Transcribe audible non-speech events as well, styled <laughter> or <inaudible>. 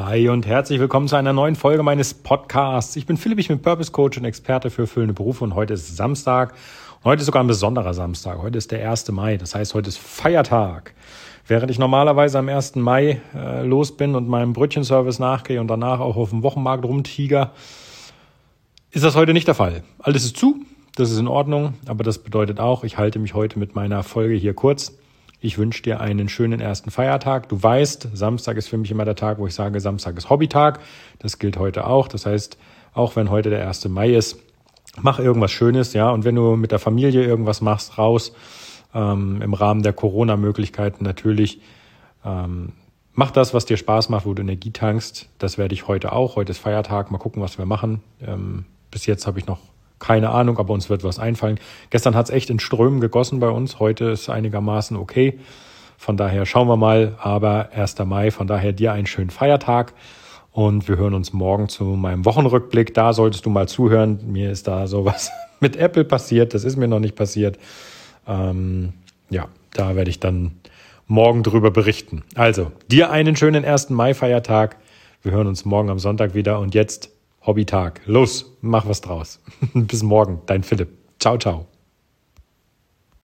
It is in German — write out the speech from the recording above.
Hi und herzlich willkommen zu einer neuen Folge meines Podcasts. Ich bin Philipp, ich bin Purpose Coach und Experte für erfüllende Berufe und heute ist Samstag. Und heute ist sogar ein besonderer Samstag. Heute ist der 1. Mai, das heißt, heute ist Feiertag. Während ich normalerweise am 1. Mai äh, los bin und meinem Brötchenservice nachgehe und danach auch auf dem Wochenmarkt rumtiger, ist das heute nicht der Fall. Alles ist zu, das ist in Ordnung, aber das bedeutet auch, ich halte mich heute mit meiner Folge hier kurz. Ich wünsche dir einen schönen ersten Feiertag. Du weißt, Samstag ist für mich immer der Tag, wo ich sage, Samstag ist Hobbytag. Das gilt heute auch. Das heißt, auch wenn heute der 1. Mai ist, mach irgendwas Schönes, ja. Und wenn du mit der Familie irgendwas machst, raus, ähm, im Rahmen der Corona-Möglichkeiten natürlich, ähm, mach das, was dir Spaß macht, wo du Energie tankst. Das werde ich heute auch. Heute ist Feiertag. Mal gucken, was wir machen. Ähm, bis jetzt habe ich noch keine Ahnung, aber uns wird was einfallen. Gestern hat es echt in Strömen gegossen bei uns. Heute ist einigermaßen okay. Von daher schauen wir mal. Aber 1. Mai, von daher dir einen schönen Feiertag. Und wir hören uns morgen zu meinem Wochenrückblick. Da solltest du mal zuhören. Mir ist da sowas <laughs> mit Apple passiert. Das ist mir noch nicht passiert. Ähm, ja, da werde ich dann morgen drüber berichten. Also, dir einen schönen 1. Mai-Feiertag. Wir hören uns morgen am Sonntag wieder. Und jetzt Hobbytag. Los, mach was draus. <laughs> Bis morgen, dein Philipp. Ciao, ciao.